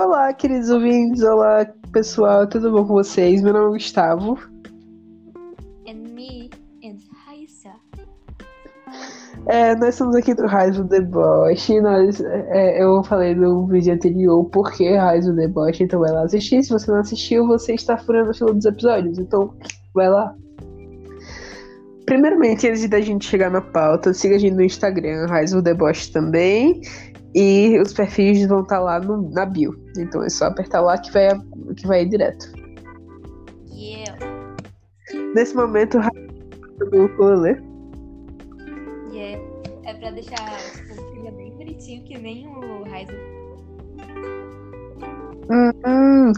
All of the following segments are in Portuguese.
Olá, queridos ouvintes, olá pessoal, tudo bom com vocês? Meu nome é Gustavo. And me and Raissa. É, nós estamos aqui do Raiz do Deboche. Nós, é, eu falei no vídeo anterior por que Raiz do Deboche, então vai lá assistir. Se você não assistiu, você está furando a fila dos episódios, então vai lá. Primeiramente, antes da gente chegar na pauta, siga a gente no Instagram, Raiz do Deboche também. E os perfis vão estar lá no, na bio. Então é só apertar lá que vai, que vai direto. Yeah. Nesse momento, o rolê. Yeah. É pra deixar o filho bem bonitinho, que nem o Raizo. Hum,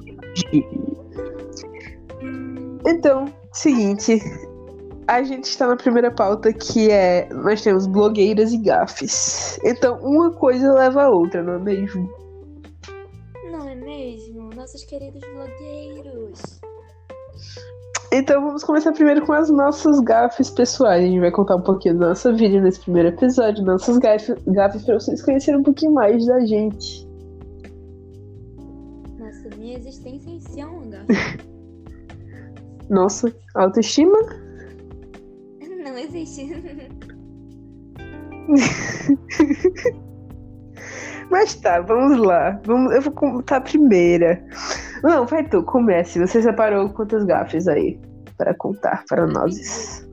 então, seguinte. A gente está na primeira pauta que é. Nós temos blogueiras e gafes. Então, uma coisa leva a outra, não é mesmo? Não é mesmo? Nossos queridos blogueiros. Então vamos começar primeiro com as nossas gafes pessoais. A gente vai contar um pouquinho da nossa vida nesse primeiro episódio, nossas gafes, gafes para vocês conhecerem um pouquinho mais da gente. Nossa, minha existência em si é um gato. Nossa, autoestima? Existe. Mas tá, vamos lá. Vamos, eu vou contar a primeira. Não, vai tu, comece. Você separou quantas gafes aí para contar para nós?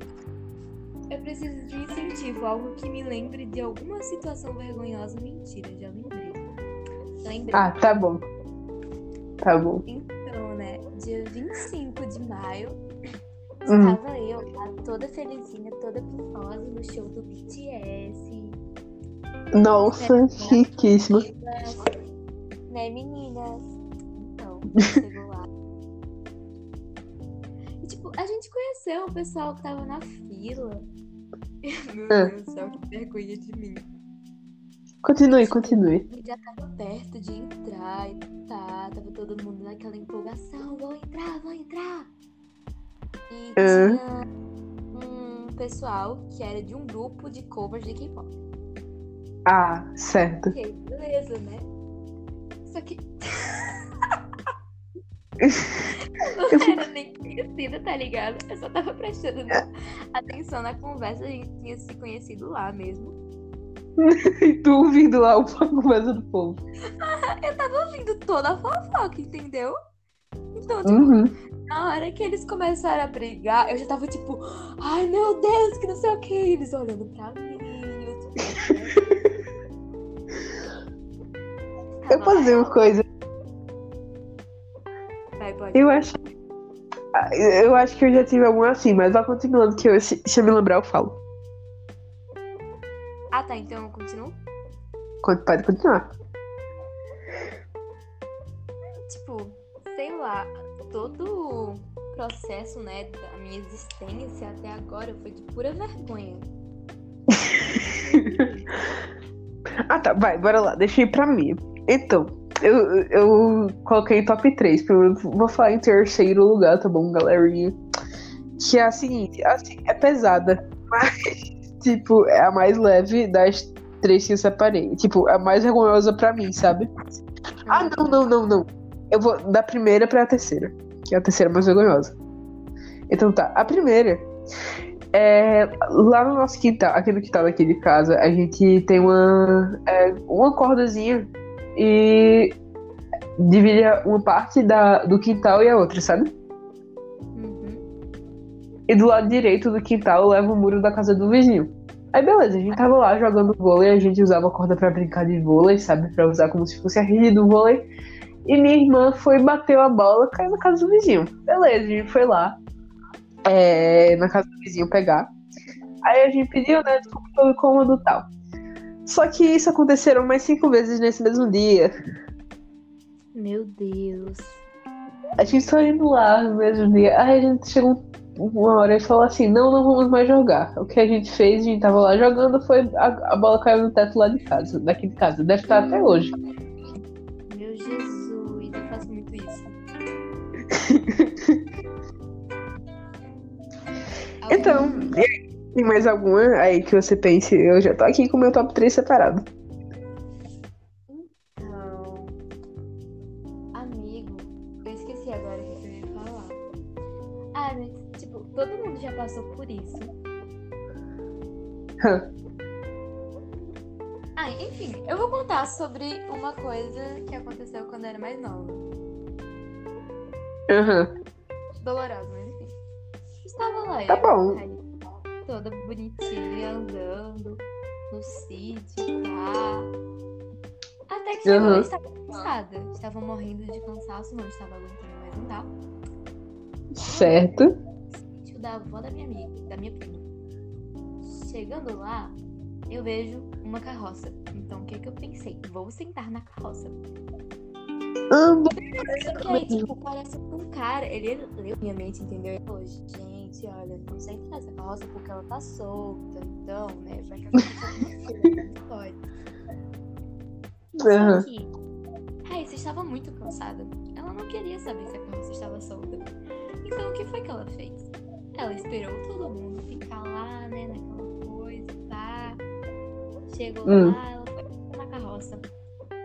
Eu preciso de incentivo, algo que me lembre de alguma situação vergonhosa. Mentira, já lembrei. Lembrei. Ah, tá bom. Tá bom. Então, né, dia 25 de maio, Uhum. estava eu lá toda felizinha, toda pifosa no show do BTS. Nossa, chiquíssimo. Meninas, Né, meninas? Então, chegou lá. E, tipo, a gente conheceu o pessoal que tava na fila. Meu Ah. Deus do céu, que vergonha de mim. Continue, continue. E já tava perto de entrar e tá, tava todo mundo naquela empolgação, vou entrar, vou entrar. E Ah. tinha um pessoal que era de um grupo de covers de K-pop. Ah, certo. Ok, beleza, né? Só que. eu não era nem conhecida, tá ligado? Eu só tava prestando atenção na conversa, a gente tinha se conhecido lá mesmo. E tu ouvindo lá o conversa do povo. Eu tava ouvindo toda a fofoca, entendeu? Então, tipo, Uhum. Na hora que eles começaram a brigar, eu já tava tipo, ai meu Deus, que não sei o que. Eles olhando pra mim. Eu, tipo, Eu lá, uma coisa. Vai, pode. Eu acho. Ah, Eu acho que eu já tive alguma assim, mas vai continuando que eu, se, eu me lembrar, eu falo. Ah, tá, então eu continuo. Quando- Pode continuar. Tipo, sei lá, todo o processo, né, da minha existência até agora foi de pura vergonha. Ah, tá, vai, bora lá, ir pra mim. Então, eu, eu coloquei top 3. Primeiro, vou falar em terceiro lugar, tá bom, galerinha? Que é a seguinte, assim, é pesada, mas, tipo, é a mais leve das três que eu separei. Tipo, a mais vergonhosa pra mim, sabe? Ah, não, não, não, não. Eu vou da primeira pra terceira, que é a terceira mais vergonhosa. Então tá, a primeira é lá no nosso quintal, aqui no quintal daqui de casa, a gente tem uma é, uma cordazinha e divide uma parte da, do quintal e a outra, sabe? Uhum. E do lado direito do quintal leva o muro da casa do vizinho. Aí beleza, a gente tava lá jogando vôlei, a gente usava a corda pra brincar de vôlei, sabe? Pra usar como se fosse a rede do vôlei. E minha irmã foi, bateu a bola, caiu na casa do vizinho. Beleza, a gente foi lá é, na casa do vizinho pegar. Aí a gente pediu, né, desculpa pelo incômodo e tal. Só que isso aconteceram mais cinco vezes nesse mesmo dia. Meu Deus. A gente só indo lá no mesmo dia. Aí a gente chegou uma hora e falou assim: não, não vamos mais jogar. O que a gente fez, a gente tava lá jogando, foi a, a bola caiu no teto lá de casa, daqui de casa. Deve estar até hoje. então, tem mais alguma aí que você pense? Eu já tô aqui com o meu top 3 separado. Então, amigo, eu esqueci agora o que eu ia falar. Ah, mas, tipo, todo mundo já passou por isso. Hã. Ah, enfim, eu vou contar sobre uma coisa que aconteceu quando eu era mais nova. Uhum. Dolorosa, mas enfim. Estava lá, Tá eu, bom. aí, toda bonitinha, andando no sítio, tá? Até que chegou, Uhum. eu estava cansada. Estava morrendo de cansaço, não estava aguentando mais andar. Certo. sítio da avó da minha amiga, da minha prima. Chegando lá, eu vejo uma carroça. Então o que que eu pensei? Vou sentar na carroça. Amo. Só que aí, tipo, parece um cara, ele leu minha mente, entendeu? Falou, gente, olha, não senta nessa carroça porque ela tá solta. Então, né, vai que alguma coisa, não pode. Só que a Raíssa estava muito cansada. Ela não queria saber se a carroça estava solta. Então o que foi que ela fez? Ela esperou todo mundo ficar lá, né, naquela coisa, pá. Chegou Hum. lá, ela foi na carroça.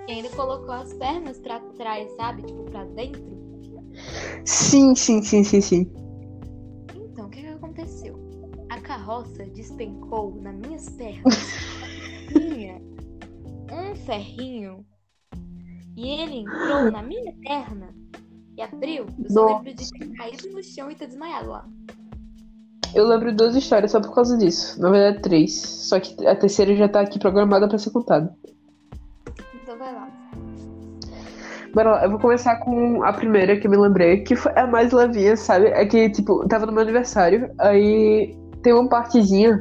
E ainda colocou as pernas pra trás, sabe? Tipo, pra dentro. Sim, sim, sim, sim, sim. Então, o que, que aconteceu? A carroça despencou nas minhas pernas. Tinha um ferrinho. E ele entrou na minha perna e abriu. Eu só Nossa. lembro de ter caído no chão e ter desmaiado lá. Eu lembro duas histórias só por causa disso. Na verdade, três. Só que a terceira já tá aqui programada pra ser contada. Lá, eu vou começar com a primeira que eu me lembrei, que foi a mais levinha, sabe? É que, tipo, tava no meu aniversário, aí tem uma partezinha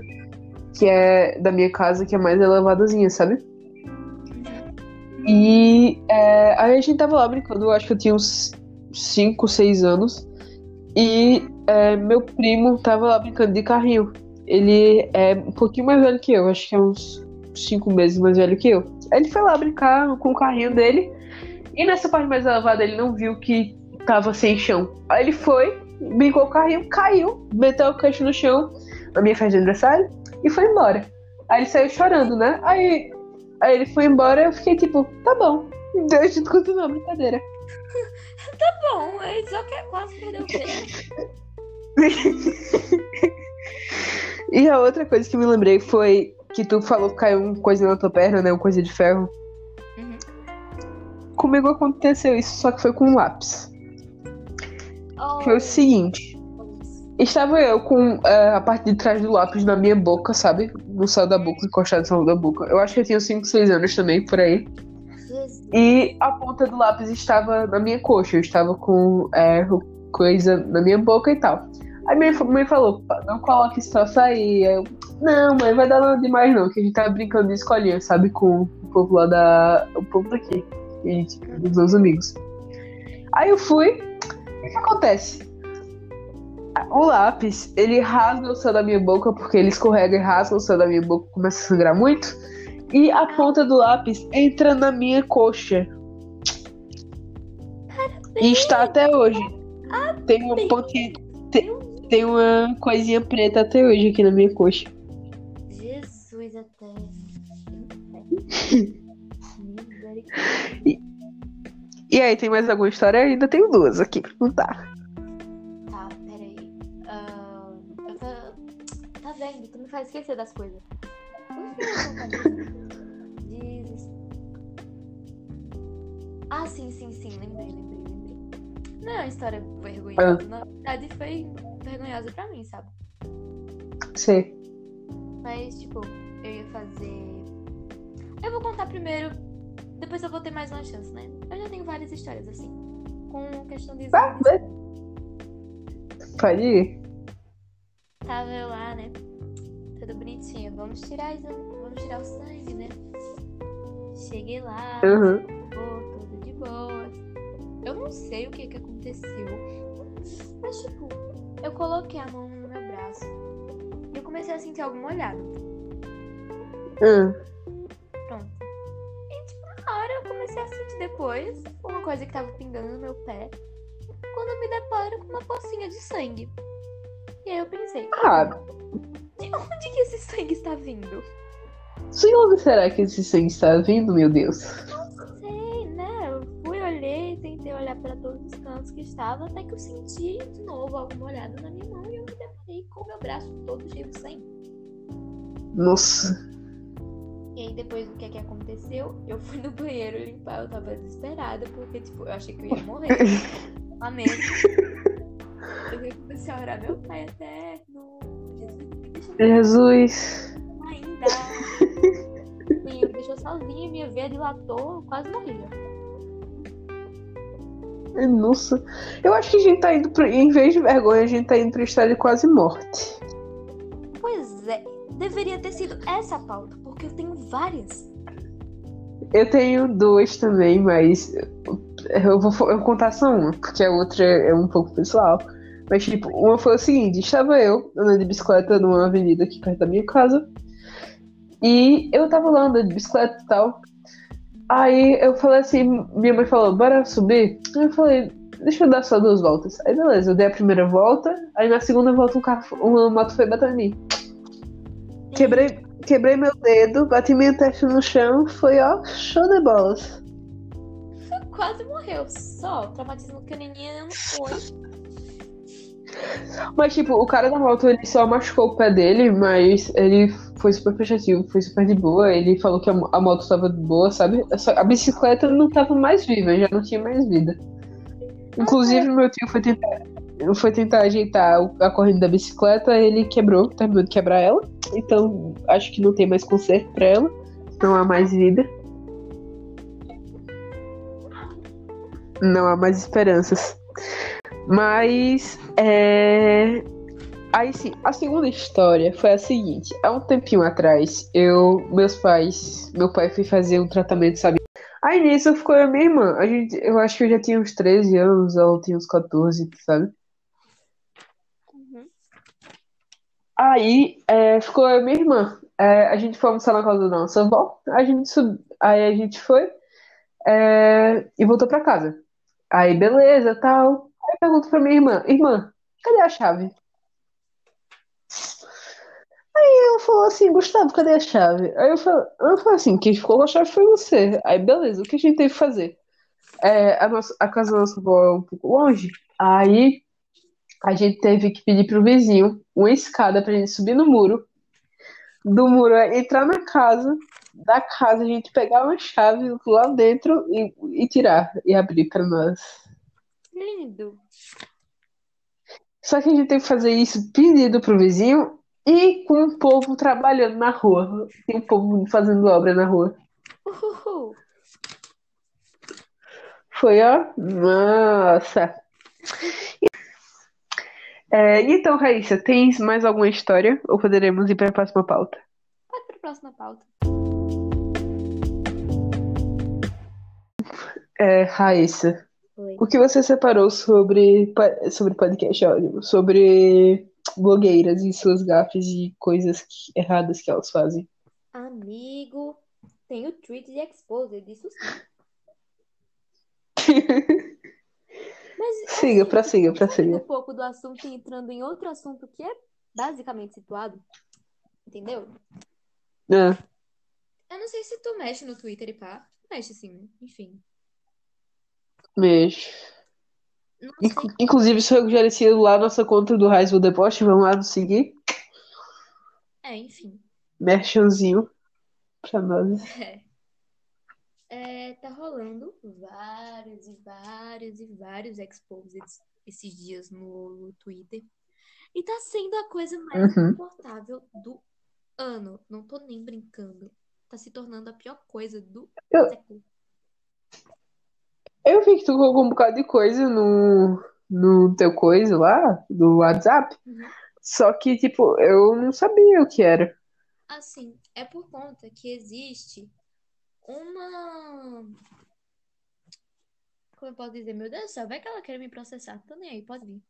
que é da minha casa que é mais elevadazinha, sabe? E é, aí a gente tava lá brincando, eu acho que eu tinha uns 5, 6 anos. E é, meu primo tava lá brincando de carrinho. Ele é um pouquinho mais velho que eu, acho que é uns 5 meses mais velho que eu. Ele foi lá brincar com o carrinho dele. E nessa parte mais elevada ele não viu que tava sem chão. Aí ele foi, brincou o carrinho, caiu, meteu o queixo no chão na minha festa de aniversário e foi embora. Aí ele saiu chorando, né? Aí, aí ele foi embora e eu fiquei tipo, tá bom. A gente continuou a brincadeira. Bom, ele só quer quase perder o pé. E a outra coisa que me lembrei foi que tu falou que caiu uma coisa na tua perna, né? Uma coisa de ferro. Comigo aconteceu isso, só que foi com um lápis. Oh, Foi o seguinte. Estava eu com eh, a parte de trás do lápis na minha boca, sabe? No céu da boca, encostado no céu da boca. Eu acho que eu tinha 5, 6 anos também, por aí. E a ponta do lápis estava na minha coxa. Eu estava com eh, coisa na minha boca e tal. Aí minha mãe falou, "Pá, não coloque isso pra sair. Aí eu, não, mãe, vai dar nada demais não, que a gente tava brincando de escolinha, sabe? Com o povo lá da. O povo daqui. A gente, dos meus amigos. Aí eu fui. O que acontece? O lápis, ele rasga o céu da minha boca, porque ele escorrega e rasga o céu da minha boca, começa a sangrar muito. E a ponta do lápis entra na minha coxa. E está até hoje. Tem uma pontinha. Tem, tem uma coisinha preta até hoje aqui na minha coxa. Jesus até. E aí, tem mais alguma história? Eu ainda tenho duas aqui pra contar. Tá, peraí. Ah, eu tô... Tá vendo? Tu me faz esquecer das coisas. Ah, sim, sim, sim. Lembrei, lembrei, lembrei. Não é uma história vergonhosa. Na verdade, foi vergonhosa pra mim, sabe? Sei. Mas, tipo, eu ia fazer. Eu vou contar primeiro. Depois eu vou ter mais uma chance, né? Eu já tenho várias histórias assim. Com questão de exames. Pode ir. Tava eu lá, né? Tudo bonitinho. Vamos tirar, exame- vamos tirar o sangue, né? Cheguei lá, Uhum. pô, tudo de boa. Eu não sei o que que aconteceu. Mas, tipo, eu coloquei a mão no meu braço. E eu comecei a sentir alguma olhada. Hum. Hora eu comecei a sentir depois uma coisa que tava pingando no meu pé. Quando eu me deparo com uma pocinha de sangue. E aí eu pensei, Ah, de onde que esse sangue está vindo? de onde será que esse sangue está vindo, meu Deus? Não sei, né? Eu fui, olhei, tentei olhar para todos os cantos que estava, até que eu senti de novo algo molhado na minha mão e eu me deparei com o meu braço todo cheio de sangue. Nossa. E aí depois do que, que aconteceu, eu fui no banheiro limpar, eu tava desesperada, porque tipo, eu achei que eu ia morrer. Amém. Eu comecei a orar, meu pai eterno. Jesus, ainda. Me deixou sozinha, minha veia dilatou, quase morri. Ai, Nossa. Eu acho que a gente tá indo pra. Em vez de vergonha, a gente tá indo pra história de quase morte. Pois é, deveria ter sido essa a pauta, porque eu tenho várias. Eu tenho duas também, mas eu vou, eu vou contar só uma, porque a outra é um pouco pessoal. Mas, tipo, uma foi o seguinte: estava eu andando de bicicleta numa avenida aqui perto da minha casa. E eu tava lá andando de bicicleta e tal. Aí eu falei assim: minha mãe falou, bora subir? Aí eu falei, deixa eu dar só duas voltas. Aí beleza, eu dei a primeira volta. Aí na segunda volta um carro, uma moto foi bater em mim. Quebrei, quebrei meu dedo, bati minha testa no chão, foi ó, show de bolas. Quase morreu. Só, o traumatismo craniano não foi. Mas, tipo, o cara da moto, ele só machucou o pé dele, mas ele foi super prestativo, foi super de boa. Ele falou que a, mo- a moto tava de boa, sabe? A bicicleta não tava mais viva, já não tinha mais vida. Inclusive, meu tio foi tentar, foi tentar ajeitar a corrente da bicicleta, ele quebrou, terminou de quebrar ela. Então, acho que não tem mais conserto pra ela. Não há mais vida. Não há mais esperanças. Mas, é... Aí sim, a segunda história foi a seguinte. Há um tempinho atrás, eu, meus pais, meu pai foi fazer um tratamento, sabe? Aí nisso ficou e minha irmã. A gente, eu acho que eu já tinha uns 13 anos, ela tinha uns 14, sabe? Uhum. Aí é, ficou eu e minha irmã. É, a gente foi almoçar na casa da nossa avó. A gente sub... Aí a gente foi é, e voltou pra casa. Aí beleza, tal. Aí eu pergunto pra minha irmã, irmã, cadê a chave? Aí ela falou assim, Gustavo, cadê a chave? Aí eu falei, eu falei assim, quem ficou com a chave foi você. Aí beleza, o que a gente teve que fazer? É, a, nossa, a casa da nossa avó é um pouco longe. Aí a gente teve que pedir pro vizinho uma escada pra gente subir no muro. Do muro é entrar na casa. Da casa a gente pegar uma chave lá dentro e, e tirar e abrir pra nós. Lindo. Só que a gente teve que fazer isso pedido pro vizinho e com o povo trabalhando na rua. Tem um povo fazendo obra na rua. Uhul. Foi, ó. Nossa. É, então, Raíssa, tens mais alguma história? Ou poderemos ir para a próxima pauta? Pode pra próxima pauta. É, Raíssa, Oi. o que você separou sobre, sobre podcast áudio? Sobre blogueiras e suas gafes e coisas que- erradas que elas fazem? Amigo, tem o tweet de Exposed, disso sim. Mas, Siga, assim, prossiga, saindo prossiga. um pouco do assunto e entrando em outro assunto que é basicamente situado, entendeu? Ah, Eu não sei se tu mexe no Twitter e pá. Mexe sim, né? Enfim. Inc- Inclusive, se eu gerencio lá nossa conta do Raiz The Post, vamos lá nos seguir. É, enfim. Merchanzinho pra nós. É. É, tá rolando vários e vários e vários exposeds esses dias no, no Twitter. E tá sendo a coisa mais Uhum. insuportável do ano. Não tô nem brincando. Tá se tornando a pior coisa do Eu- século. Eu vi que tu colocou um bocado de coisa no, no teu coisa lá, do WhatsApp. Uhum. Só que, tipo, eu não sabia o que era. Assim, é por conta que existe uma. Como eu posso dizer? Meu Deus do céu, vai que ela quer me processar. Tô nem aí, pode vir.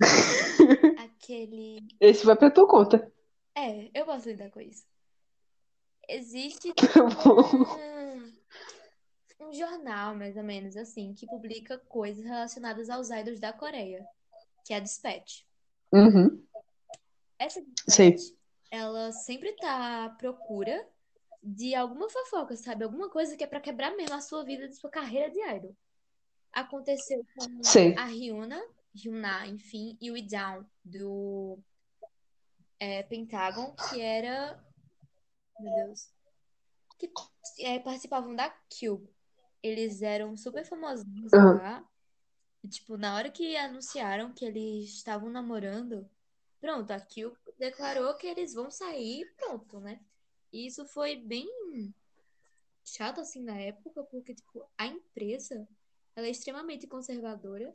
Aquele. Esse vai pra tua conta. É, eu posso lidar com isso. Existe Tá bom. um, um jornal, mais ou menos assim, que publica coisas relacionadas aos idols da Coreia, que é a Dispatch. Uhum. Essa. Dispatch, ela sempre tá à procura de alguma fofoca, sabe? Alguma coisa que é pra quebrar mesmo a sua vida, de sua carreira de idol. aconteceu com Sei. a Ryuna, Ryuna, enfim, e o Down do é, Pentagon, que era. Meu Deus. Que é, participavam da Cube. Eles eram super famosinhos Aham. lá. E, tipo, na hora que anunciaram que eles estavam namorando, pronto, a Cube declarou que eles vão sair, pronto, né? E isso foi bem chato assim na época, porque tipo, a empresa ela é extremamente conservadora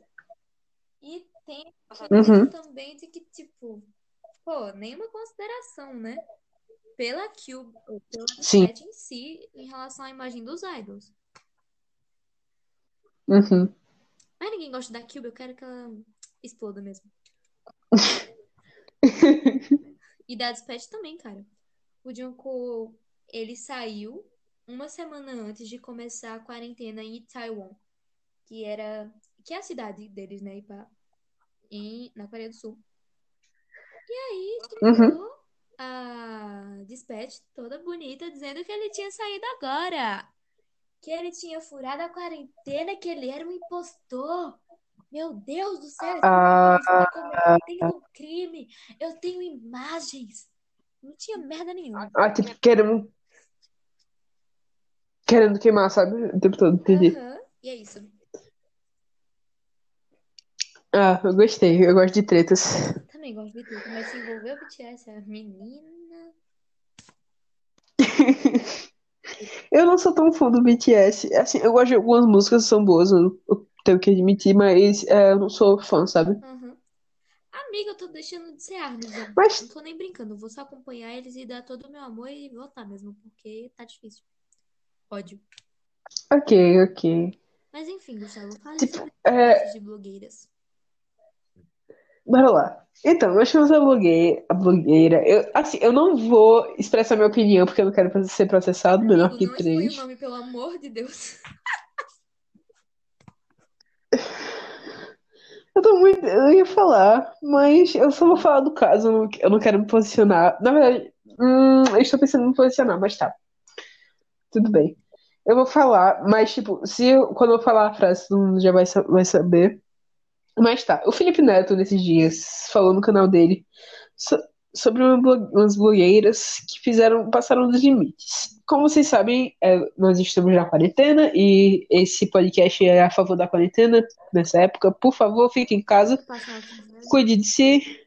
e tem Uhum. também de que tipo, pô, nenhuma consideração, né? Pela Cube, pela Sim. Em si, em relação à imagem dos idols. Uhum. Mas ninguém gosta da Cube, eu quero que ela exploda mesmo. E da Dispatch também, cara. O Jungkook, ele saiu uma semana antes de começar a quarentena em Taiwan, que era que é a cidade deles, né, Ipa, em na Coreia do Sul. E aí Uhum. chegou a Dispatch toda bonita dizendo que ele tinha saído agora, que ele tinha furado a quarentena, que ele era um impostor. Meu Deus do céu, Ah, está cometendo um crime. Eu tenho imagens. Não tinha merda nenhuma. ah, tipo, querendo. Querendo queimar, sabe? O tempo todo, entendi. Aham, E é isso. Ah, eu gostei. Eu gosto de tretas. Também gosto de tudo, mas se envolveu o BTS, a menina. Eu não sou tão fã do BTS. Assim, eu gosto de algumas músicas que são boas, eu eu tenho que admitir, mas é, eu não sou fã, sabe? Aham. Amiga, eu tô deixando de ser já. Mas Não tô nem brincando. Eu vou só acompanhar eles e dar todo o meu amor e votar mesmo, porque tá difícil. Ódio. ok, ok. Mas enfim, Gustavo, fale Tipo, sobre é, de blogueiras. bora lá. Então, nós temos a blogueira, a blogueira. Eu, assim, eu não vou expressar minha opinião porque eu não quero ser processado, menor Amigo, que não expõe o três. nome, pelo amor de Deus. Eu tô muito. Eu ia falar, mas eu só vou falar do caso, eu não, quero me posicionar. Na verdade, hum, eu estou pensando em me posicionar, mas tá, tudo bem. Eu vou falar, mas tipo, se eu- quando eu falar a frase, todo mundo já vai, vai saber. Mas tá, o Felipe Neto, nesses dias, falou no canal dele sobre umas blogueiras que fizeram, passaram dos limites. Como vocês sabem, é, nós estamos na quarentena e esse podcast é a favor da quarentena nessa época. Por favor, fique em casa. Cuide de si.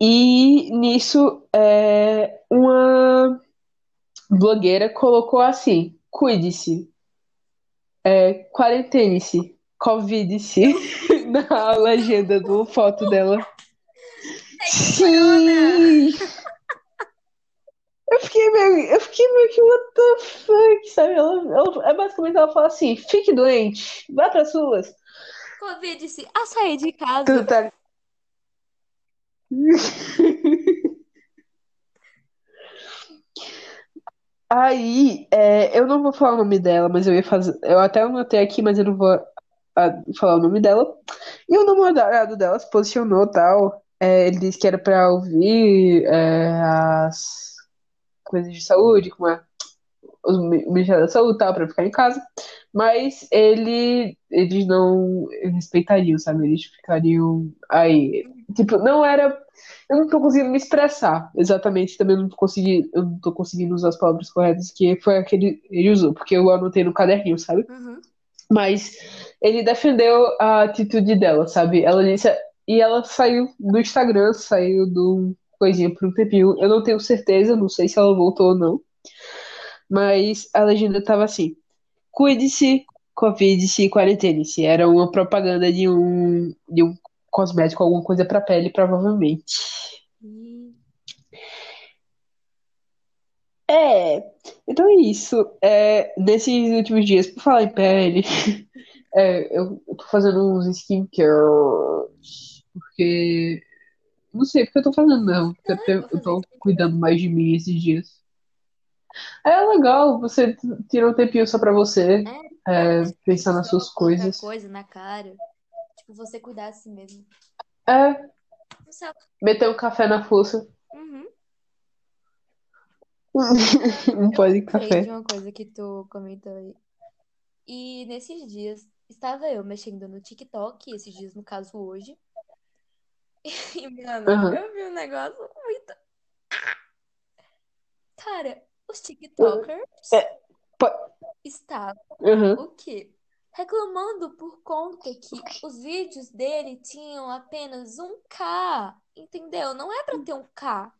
E nisso, é, uma blogueira colocou assim: cuide-se, é, quarentene-se, covid-se, na legenda do foto dela. Sim! Eu fiquei meio, eu fiquei meio que, what the fuck, sabe? Ela, ela, é basicamente ela fala assim: fique doente, vá para suas. Convide-se a sair de casa. Tu tá Aí, é, eu não vou falar o nome dela, mas eu ia fazer. Eu até anotei aqui, mas eu não vou ah, falar o nome dela. E o namorado dela se posicionou tal. É, ele disse que era pra ouvir é, as coisas de saúde, como é os mi- o Ministério da Saúde tal, pra ficar em casa. Mas ele, eles não respeitariam, sabe? Eles ficariam aí. Tipo, não era. Eu não tô conseguindo me expressar exatamente, também não consegui, eu não tô conseguindo usar as palavras corretas que foi a que ele, ele usou, porque eu anotei no caderninho, sabe? Uhum. Mas ele defendeu a atitude dela, sabe? Ela disse. E ela saiu do Instagram, saiu do coisinha por um tempinho. Eu não tenho certeza, não sei se ela voltou ou não. Mas a legenda tava assim: cuide-se, covid-se, quarentene-se. Era uma propaganda de um, de um cosmético, alguma coisa pra pele, provavelmente. E É, então é isso. É, nesses últimos dias, por falar em pele, é, eu, eu tô fazendo uns skincare, porque. Não sei porque eu tô fazendo, não. Porque eu, te- eu tô cuidando mais de mim esses dias. É legal, você tira um tempinho só pra você, É, é, pensar nas suas coisas. coisa na cara. Tipo, você cuidar de si mesmo. É, meter um café na fuça. Uhum. Um pó de Lembrei de café. uma coisa que tu comentou aí. E nesses dias, estava eu mexendo no TikTok, esses dias, no caso, hoje. E, mano, Aham. eu vi um negócio muito. Cara, os TikTokers É, estavam Aham. o quê? Reclamando por conta que os vídeos dele tinham apenas um K. Entendeu? Não é pra ter um K.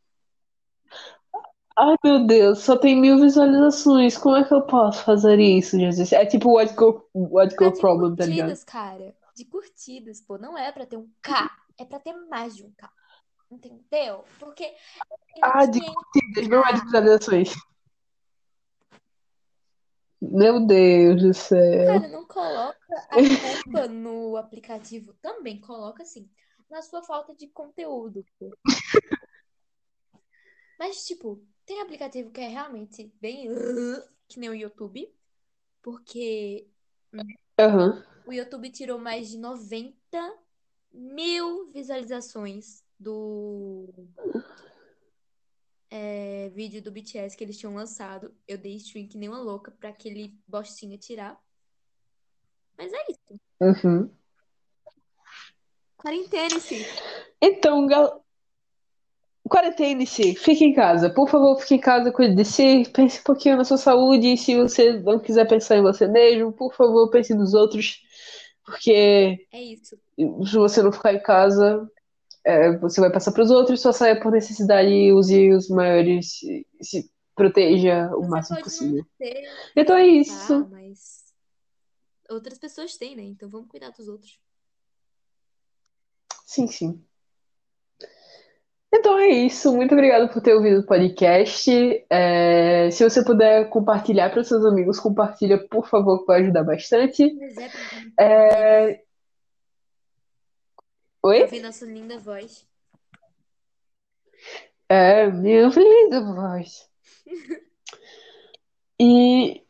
Ai, meu Deus, só tem mil visualizações. Como é que eu posso fazer isso, Jesus? É tipo What Go, What K Go de Problem, tá ligado? curtidas, cara. De curtidas, pô. Não é pra ter um K. É pra ter mais de um K. Entendeu? Porque Ah, de curtidas, não é de visualizações. Meu Deus do céu. Cara, não coloca a culpa no aplicativo. Também coloca assim, na sua falta de conteúdo. Mas, tipo, tem aplicativo que é realmente bem que nem o YouTube, porque Aham. o YouTube tirou mais de 90 mil visualizações do é, vídeo do BTS que eles tinham lançado. Eu dei stream que nem uma louca pra aquele bostinha tirar. Mas é isso. Uhum. Quarentene-se. Então, gal... quarentene-se, fique em casa. Por favor, fique em casa, cuide de si, pense um pouquinho na sua saúde. E se você não quiser pensar em você mesmo, por favor, pense nos outros. Porque É isso. se você não ficar em casa, é, você vai passar para os outros, só saia por necessidade e use os maiores. Se proteja o Você máximo pode possível. ter, Então é isso. Mas outras pessoas têm, né? Então vamos cuidar dos outros. Sim, sim. É isso. Muito obrigado por ter ouvido o podcast. É, se você puder compartilhar para os seus amigos, compartilha, por favor, que vai ajudar bastante. É É... Oi? ouvir nossa linda voz. É, minha linda voz. E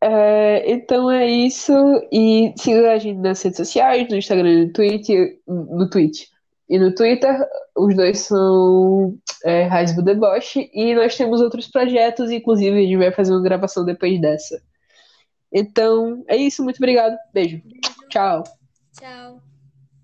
é, então é isso. E siga a gente nas redes sociais, no Instagram e no Twitter, no Twitch. E no Twitter, os dois são é, Raiz do Deboche. E nós temos outros projetos, inclusive a gente vai fazer uma gravação depois dessa. Então é isso, muito obrigado. Beijo. Beijo. Tchau. Tchau.